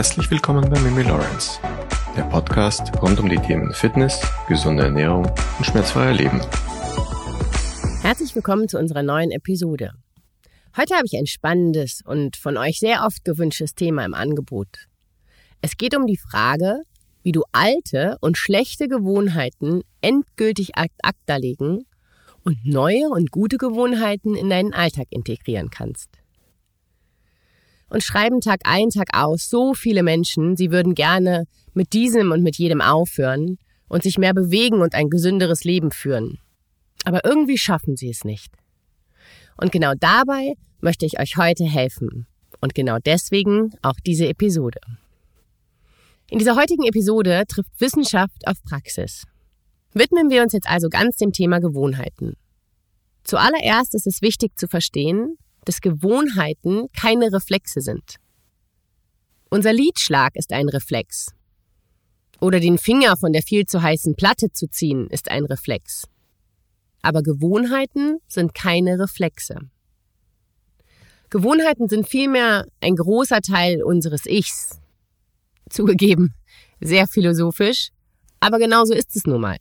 Herzlich willkommen bei Mimi Lawrence, der Podcast rund um die Themen Fitness, gesunde Ernährung und schmerzfreier Leben. Herzlich willkommen zu unserer neuen Episode. Heute habe ich ein spannendes und von euch sehr oft gewünschtes Thema im Angebot. Es geht um die Frage, wie du alte und schlechte Gewohnheiten endgültig ad acta legen und neue und gute Gewohnheiten in deinen Alltag integrieren kannst und schreiben Tag ein, Tag aus so viele Menschen, sie würden gerne mit diesem und mit jedem aufhören und sich mehr bewegen und ein gesünderes Leben führen. Aber irgendwie schaffen sie es nicht. Und genau dabei möchte ich euch heute helfen. Und genau deswegen auch diese Episode. In dieser heutigen Episode trifft Wissenschaft auf Praxis. Widmen wir uns jetzt also ganz dem Thema Gewohnheiten. Zuallererst ist es wichtig zu verstehen, dass Gewohnheiten keine Reflexe sind. Unser Lidschlag ist ein Reflex. Oder den Finger von der viel zu heißen Platte zu ziehen ist ein Reflex. Aber Gewohnheiten sind keine Reflexe. Gewohnheiten sind vielmehr ein großer Teil unseres Ichs. Zugegeben, sehr philosophisch, aber genauso ist es nun mal.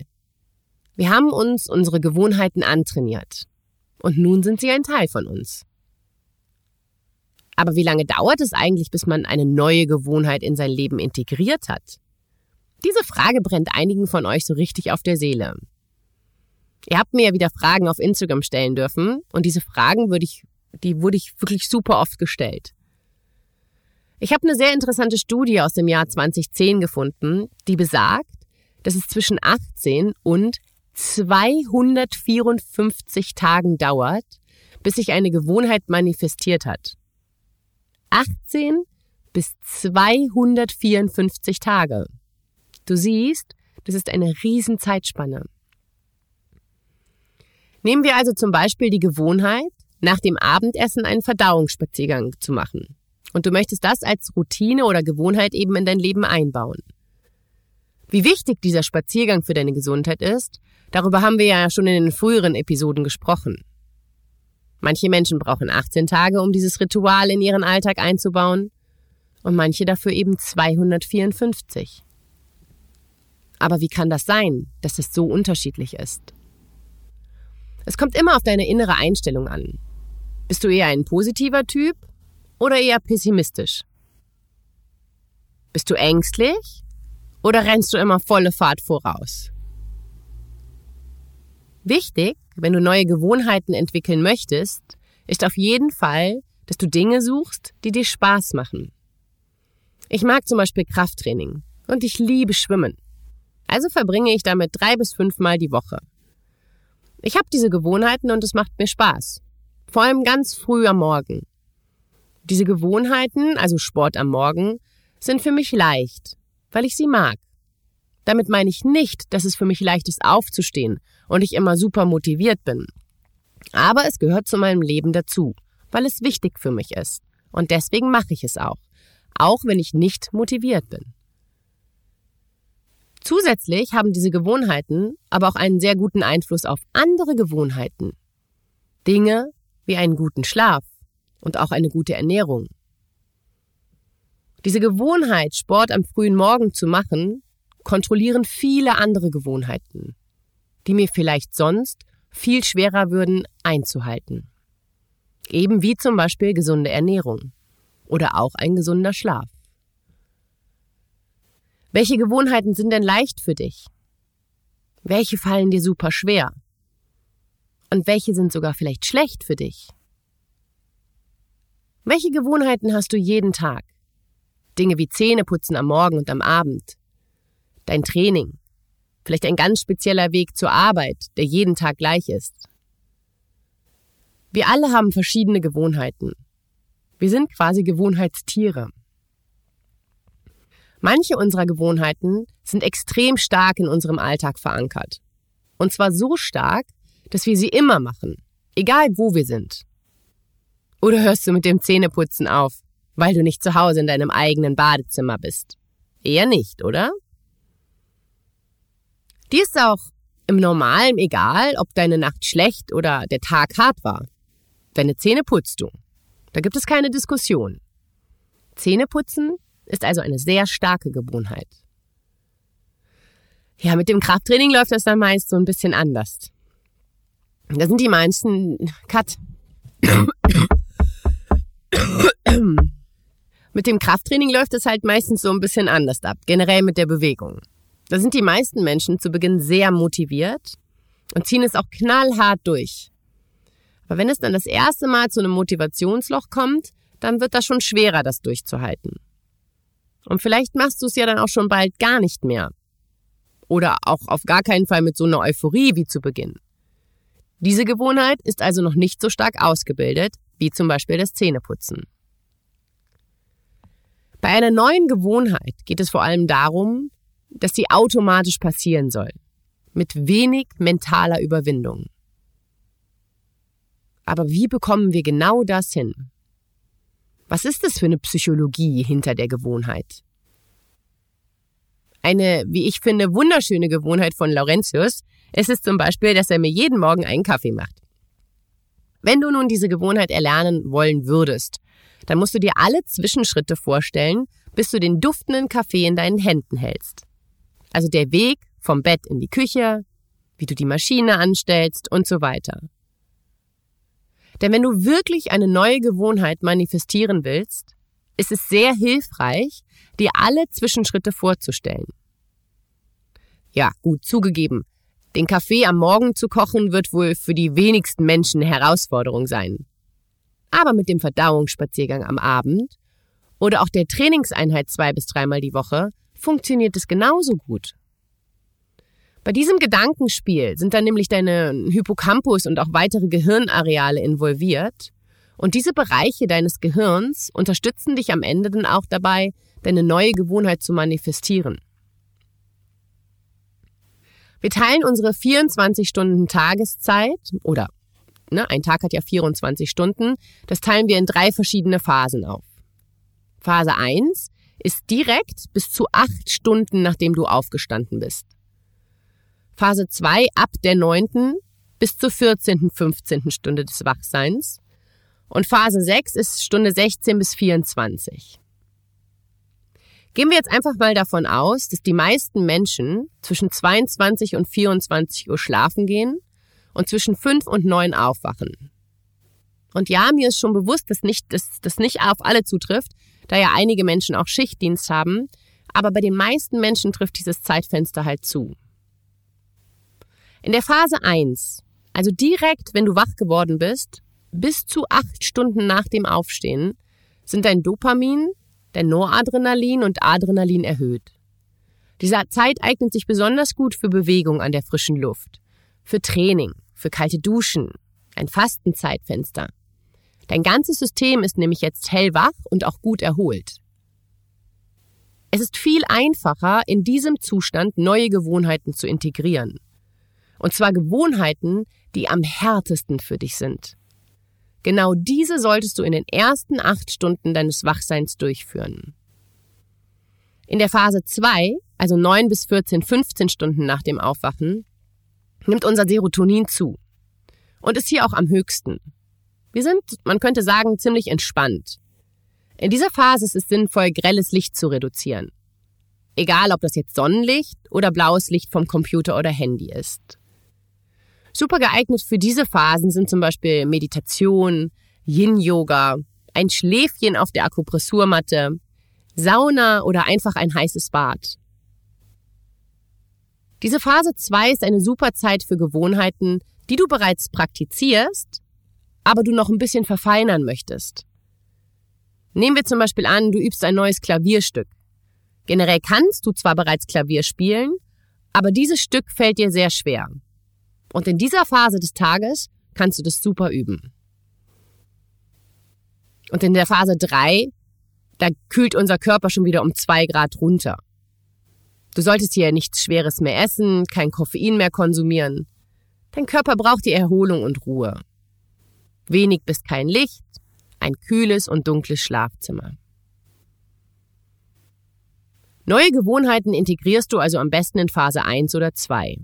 Wir haben uns unsere Gewohnheiten antrainiert. Und nun sind sie ein Teil von uns. Aber wie lange dauert es eigentlich, bis man eine neue Gewohnheit in sein Leben integriert hat? Diese Frage brennt einigen von euch so richtig auf der Seele. Ihr habt mir ja wieder Fragen auf Instagram stellen dürfen und diese Fragen würde ich, die wurde ich wirklich super oft gestellt. Ich habe eine sehr interessante Studie aus dem Jahr 2010 gefunden, die besagt, dass es zwischen 18 und 254 Tagen dauert, bis sich eine Gewohnheit manifestiert hat. 18 bis 254 Tage. Du siehst, das ist eine Riesenzeitspanne. Nehmen wir also zum Beispiel die Gewohnheit, nach dem Abendessen einen Verdauungsspaziergang zu machen. Und du möchtest das als Routine oder Gewohnheit eben in dein Leben einbauen. Wie wichtig dieser Spaziergang für deine Gesundheit ist, darüber haben wir ja schon in den früheren Episoden gesprochen. Manche Menschen brauchen 18 Tage, um dieses Ritual in ihren Alltag einzubauen und manche dafür eben 254. Aber wie kann das sein, dass es so unterschiedlich ist? Es kommt immer auf deine innere Einstellung an. Bist du eher ein positiver Typ oder eher pessimistisch? Bist du ängstlich oder rennst du immer volle Fahrt voraus? Wichtig, wenn du neue Gewohnheiten entwickeln möchtest, ist auf jeden Fall, dass du Dinge suchst, die dir Spaß machen. Ich mag zum Beispiel Krafttraining und ich liebe Schwimmen. Also verbringe ich damit drei bis fünfmal die Woche. Ich habe diese Gewohnheiten und es macht mir Spaß. Vor allem ganz früh am Morgen. Diese Gewohnheiten, also Sport am Morgen, sind für mich leicht, weil ich sie mag. Damit meine ich nicht, dass es für mich leicht ist aufzustehen und ich immer super motiviert bin. Aber es gehört zu meinem Leben dazu, weil es wichtig für mich ist. Und deswegen mache ich es auch, auch wenn ich nicht motiviert bin. Zusätzlich haben diese Gewohnheiten aber auch einen sehr guten Einfluss auf andere Gewohnheiten. Dinge wie einen guten Schlaf und auch eine gute Ernährung. Diese Gewohnheit, Sport am frühen Morgen zu machen, kontrollieren viele andere Gewohnheiten, die mir vielleicht sonst viel schwerer würden einzuhalten. Eben wie zum Beispiel gesunde Ernährung oder auch ein gesunder Schlaf. Welche Gewohnheiten sind denn leicht für dich? Welche fallen dir super schwer? Und welche sind sogar vielleicht schlecht für dich? Welche Gewohnheiten hast du jeden Tag? Dinge wie Zähneputzen am Morgen und am Abend, dein Training, vielleicht ein ganz spezieller Weg zur Arbeit, der jeden Tag gleich ist. Wir alle haben verschiedene Gewohnheiten. Wir sind quasi Gewohnheitstiere. Manche unserer Gewohnheiten sind extrem stark in unserem Alltag verankert. Und zwar so stark, dass wir sie immer machen, egal wo wir sind. Oder hörst du mit dem Zähneputzen auf, weil du nicht zu Hause in deinem eigenen Badezimmer bist? Eher nicht, oder? Dir ist auch im Normalen egal, ob deine Nacht schlecht oder der Tag hart war. Deine Zähne putzt du. Da gibt es keine Diskussion. Zähneputzen ist also eine sehr starke Gewohnheit. Ja, mit dem Krafttraining läuft das dann meist so ein bisschen anders. Da sind die meisten, Cut. mit dem Krafttraining läuft es halt meistens so ein bisschen anders ab, generell mit der Bewegung. Da sind die meisten Menschen zu Beginn sehr motiviert und ziehen es auch knallhart durch. Aber wenn es dann das erste Mal zu einem Motivationsloch kommt, dann wird das schon schwerer, das durchzuhalten. Und vielleicht machst du es ja dann auch schon bald gar nicht mehr. Oder auch auf gar keinen Fall mit so einer Euphorie wie zu Beginn. Diese Gewohnheit ist also noch nicht so stark ausgebildet, wie zum Beispiel das Zähneputzen. Bei einer neuen Gewohnheit geht es vor allem darum, dass sie automatisch passieren soll, mit wenig mentaler Überwindung. Aber wie bekommen wir genau das hin? Was ist es für eine Psychologie hinter der Gewohnheit? Eine, wie ich finde, wunderschöne Gewohnheit von Laurentius ist es zum Beispiel, dass er mir jeden Morgen einen Kaffee macht. Wenn du nun diese Gewohnheit erlernen wollen würdest, dann musst du dir alle Zwischenschritte vorstellen, bis du den duftenden Kaffee in deinen Händen hältst. Also der Weg vom Bett in die Küche, wie du die Maschine anstellst und so weiter. Denn wenn du wirklich eine neue Gewohnheit manifestieren willst, ist es sehr hilfreich, dir alle Zwischenschritte vorzustellen. Ja, gut zugegeben, den Kaffee am Morgen zu kochen wird wohl für die wenigsten Menschen eine Herausforderung sein. Aber mit dem Verdauungsspaziergang am Abend oder auch der Trainingseinheit zwei bis dreimal die Woche funktioniert es genauso gut. Bei diesem Gedankenspiel sind dann nämlich deine Hippocampus und auch weitere Gehirnareale involviert. Und diese Bereiche deines Gehirns unterstützen dich am Ende dann auch dabei, deine neue Gewohnheit zu manifestieren. Wir teilen unsere 24 Stunden Tageszeit oder ne, ein Tag hat ja 24 Stunden, das teilen wir in drei verschiedene Phasen auf. Phase 1 ist direkt bis zu acht Stunden, nachdem du aufgestanden bist. Phase 2 ab der 9. bis zur 14., 15. Stunde des Wachseins. Und Phase 6 ist Stunde 16 bis 24. Gehen wir jetzt einfach mal davon aus, dass die meisten Menschen zwischen 22 und 24 Uhr schlafen gehen und zwischen 5 und 9 aufwachen. Und ja, mir ist schon bewusst, dass nicht, dass das nicht auf alle zutrifft, da ja einige Menschen auch Schichtdienst haben, aber bei den meisten Menschen trifft dieses Zeitfenster halt zu. In der Phase 1, also direkt, wenn du wach geworden bist, bis zu acht Stunden nach dem Aufstehen, sind dein Dopamin, dein Noradrenalin und Adrenalin erhöht. Diese Zeit eignet sich besonders gut für Bewegung an der frischen Luft, für Training, für kalte Duschen, ein Fastenzeitfenster. Dein ganzes System ist nämlich jetzt hellwach und auch gut erholt. Es ist viel einfacher, in diesem Zustand neue Gewohnheiten zu integrieren. Und zwar Gewohnheiten, die am härtesten für dich sind. Genau diese solltest du in den ersten acht Stunden deines Wachseins durchführen. In der Phase 2, also 9 bis 14, 15 Stunden nach dem Aufwachen, nimmt unser Serotonin zu und ist hier auch am höchsten. Wir sind, man könnte sagen, ziemlich entspannt. In dieser Phase ist es sinnvoll, grelles Licht zu reduzieren. Egal, ob das jetzt Sonnenlicht oder blaues Licht vom Computer oder Handy ist. Super geeignet für diese Phasen sind zum Beispiel Meditation, Yin-Yoga, ein Schläfchen auf der Akupressurmatte, Sauna oder einfach ein heißes Bad. Diese Phase 2 ist eine super Zeit für Gewohnheiten, die du bereits praktizierst, aber du noch ein bisschen verfeinern möchtest. Nehmen wir zum Beispiel an, du übst ein neues Klavierstück. Generell kannst du zwar bereits Klavier spielen, aber dieses Stück fällt dir sehr schwer. Und in dieser Phase des Tages kannst du das super üben. Und in der Phase 3, da kühlt unser Körper schon wieder um zwei Grad runter. Du solltest hier nichts Schweres mehr essen, kein Koffein mehr konsumieren. Dein Körper braucht die Erholung und Ruhe. Wenig bis kein Licht, ein kühles und dunkles Schlafzimmer. Neue Gewohnheiten integrierst du also am besten in Phase 1 oder 2.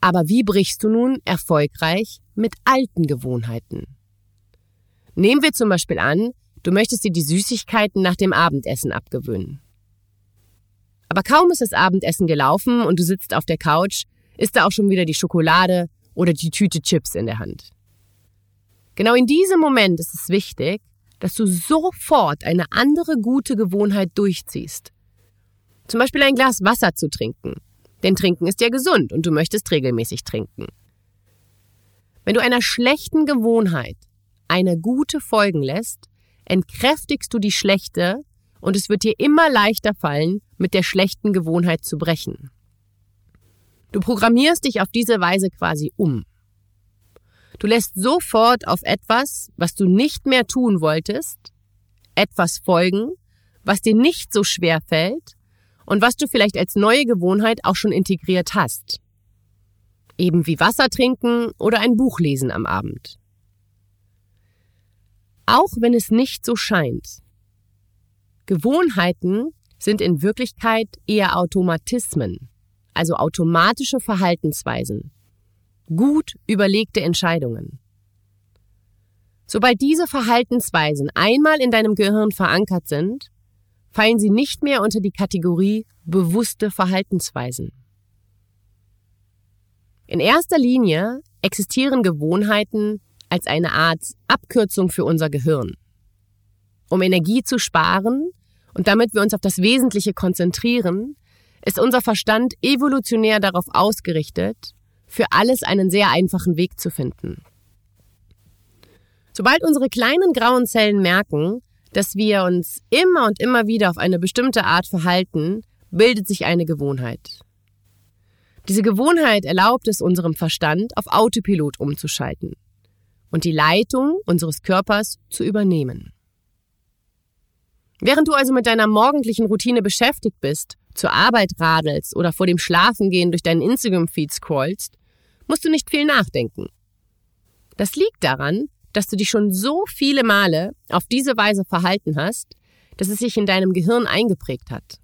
Aber wie brichst du nun erfolgreich mit alten Gewohnheiten? Nehmen wir zum Beispiel an, Du möchtest dir die Süßigkeiten nach dem Abendessen abgewöhnen. Aber kaum ist das Abendessen gelaufen und du sitzt auf der Couch, ist da auch schon wieder die Schokolade oder die Tüte Chips in der Hand. Genau in diesem Moment ist es wichtig, dass du sofort eine andere gute Gewohnheit durchziehst. Zum Beispiel ein Glas Wasser zu trinken. Denn Trinken ist ja gesund und du möchtest regelmäßig trinken. Wenn du einer schlechten Gewohnheit eine gute folgen lässt, entkräftigst du die schlechte und es wird dir immer leichter fallen, mit der schlechten Gewohnheit zu brechen. Du programmierst dich auf diese Weise quasi um. Du lässt sofort auf etwas, was du nicht mehr tun wolltest, etwas folgen, was dir nicht so schwer fällt und was du vielleicht als neue Gewohnheit auch schon integriert hast. Eben wie Wasser trinken oder ein Buch lesen am Abend. Auch wenn es nicht so scheint, Gewohnheiten sind in Wirklichkeit eher Automatismen, also automatische Verhaltensweisen, gut überlegte Entscheidungen. Sobald diese Verhaltensweisen einmal in deinem Gehirn verankert sind, fallen sie nicht mehr unter die Kategorie bewusste Verhaltensweisen. In erster Linie existieren Gewohnheiten als eine Art Abkürzung für unser Gehirn um Energie zu sparen und damit wir uns auf das Wesentliche konzentrieren, ist unser Verstand evolutionär darauf ausgerichtet, für alles einen sehr einfachen Weg zu finden. Sobald unsere kleinen grauen Zellen merken, dass wir uns immer und immer wieder auf eine bestimmte Art verhalten, bildet sich eine Gewohnheit. Diese Gewohnheit erlaubt es unserem Verstand, auf Autopilot umzuschalten und die Leitung unseres Körpers zu übernehmen. Während du also mit deiner morgendlichen Routine beschäftigt bist, zur Arbeit radelst oder vor dem Schlafengehen durch deinen Instagram-Feed scrollst, musst du nicht viel nachdenken. Das liegt daran, dass du dich schon so viele Male auf diese Weise verhalten hast, dass es sich in deinem Gehirn eingeprägt hat.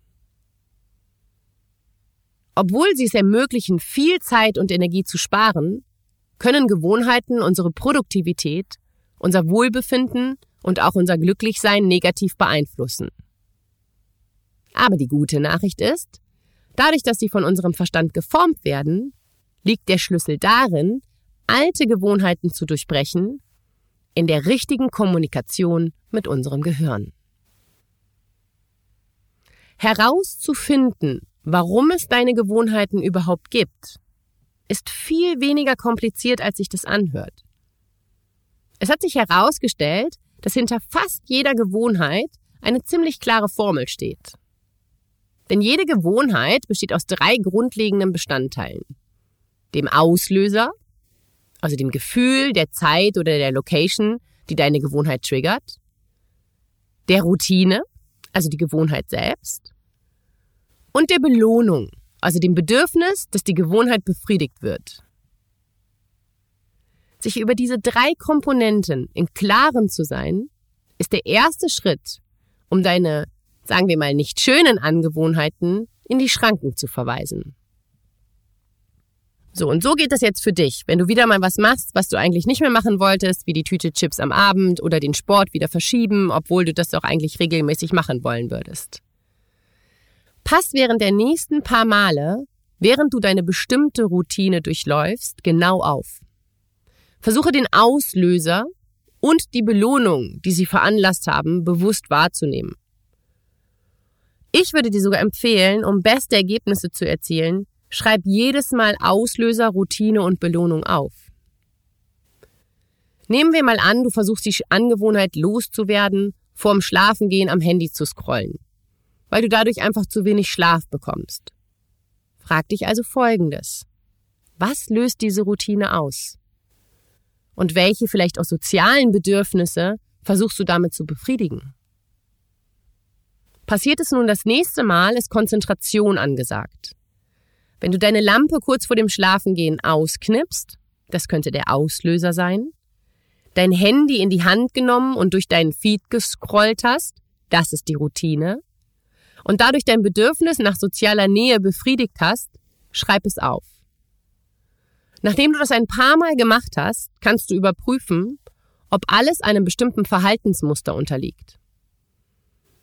Obwohl sie es ermöglichen, viel Zeit und Energie zu sparen, können Gewohnheiten unsere Produktivität, unser Wohlbefinden und auch unser Glücklichsein negativ beeinflussen. Aber die gute Nachricht ist, dadurch, dass sie von unserem Verstand geformt werden, liegt der Schlüssel darin, alte Gewohnheiten zu durchbrechen, in der richtigen Kommunikation mit unserem Gehirn. Herauszufinden, warum es deine Gewohnheiten überhaupt gibt, ist viel weniger kompliziert, als sich das anhört. Es hat sich herausgestellt, dass hinter fast jeder Gewohnheit eine ziemlich klare Formel steht. Denn jede Gewohnheit besteht aus drei grundlegenden Bestandteilen. Dem Auslöser, also dem Gefühl, der Zeit oder der Location, die deine Gewohnheit triggert. Der Routine, also die Gewohnheit selbst. Und der Belohnung, also dem Bedürfnis, dass die Gewohnheit befriedigt wird. Sich über diese drei Komponenten im Klaren zu sein, ist der erste Schritt, um deine, sagen wir mal, nicht schönen Angewohnheiten in die Schranken zu verweisen. So, und so geht das jetzt für dich, wenn du wieder mal was machst, was du eigentlich nicht mehr machen wolltest, wie die Tüte Chips am Abend oder den Sport wieder verschieben, obwohl du das doch eigentlich regelmäßig machen wollen würdest. Pass während der nächsten paar Male, während du deine bestimmte Routine durchläufst, genau auf. Versuche den Auslöser und die Belohnung, die sie veranlasst haben, bewusst wahrzunehmen. Ich würde dir sogar empfehlen, um beste Ergebnisse zu erzielen, schreib jedes Mal Auslöser, Routine und Belohnung auf. Nehmen wir mal an, du versuchst die Angewohnheit loszuwerden, vorm Schlafengehen am Handy zu scrollen, weil du dadurch einfach zu wenig Schlaf bekommst. Frag dich also Folgendes. Was löst diese Routine aus? Und welche vielleicht auch sozialen Bedürfnisse versuchst du damit zu befriedigen? Passiert es nun das nächste Mal, ist Konzentration angesagt. Wenn du deine Lampe kurz vor dem Schlafengehen ausknipst, das könnte der Auslöser sein, dein Handy in die Hand genommen und durch deinen Feed gescrollt hast, das ist die Routine, und dadurch dein Bedürfnis nach sozialer Nähe befriedigt hast, schreib es auf. Nachdem du das ein paar Mal gemacht hast, kannst du überprüfen, ob alles einem bestimmten Verhaltensmuster unterliegt.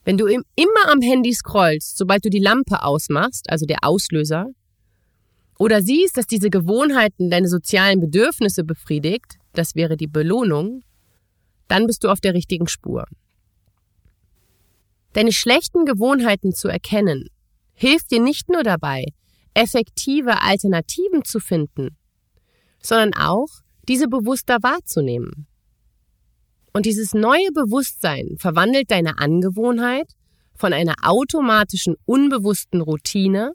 Wenn du immer am Handy scrollst, sobald du die Lampe ausmachst, also der Auslöser, oder siehst, dass diese Gewohnheiten deine sozialen Bedürfnisse befriedigt, das wäre die Belohnung, dann bist du auf der richtigen Spur. Deine schlechten Gewohnheiten zu erkennen, hilft dir nicht nur dabei, effektive Alternativen zu finden, sondern auch, diese bewusster wahrzunehmen. Und dieses neue Bewusstsein verwandelt deine Angewohnheit von einer automatischen, unbewussten Routine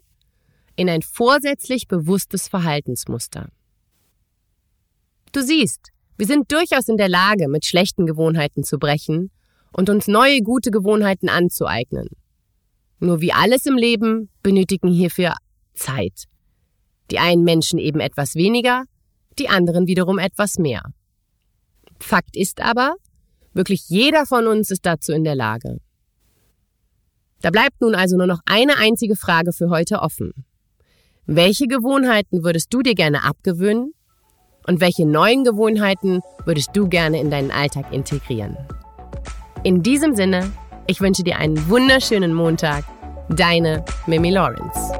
in ein vorsätzlich bewusstes Verhaltensmuster. Du siehst, wir sind durchaus in der Lage, mit schlechten Gewohnheiten zu brechen und uns neue gute Gewohnheiten anzueignen. Nur wie alles im Leben benötigen hierfür Zeit. Die einen Menschen eben etwas weniger, die anderen wiederum etwas mehr. Fakt ist aber, wirklich jeder von uns ist dazu in der Lage. Da bleibt nun also nur noch eine einzige Frage für heute offen. Welche Gewohnheiten würdest du dir gerne abgewöhnen? Und welche neuen Gewohnheiten würdest du gerne in deinen Alltag integrieren? In diesem Sinne, ich wünsche dir einen wunderschönen Montag. Deine Mimi Lawrence.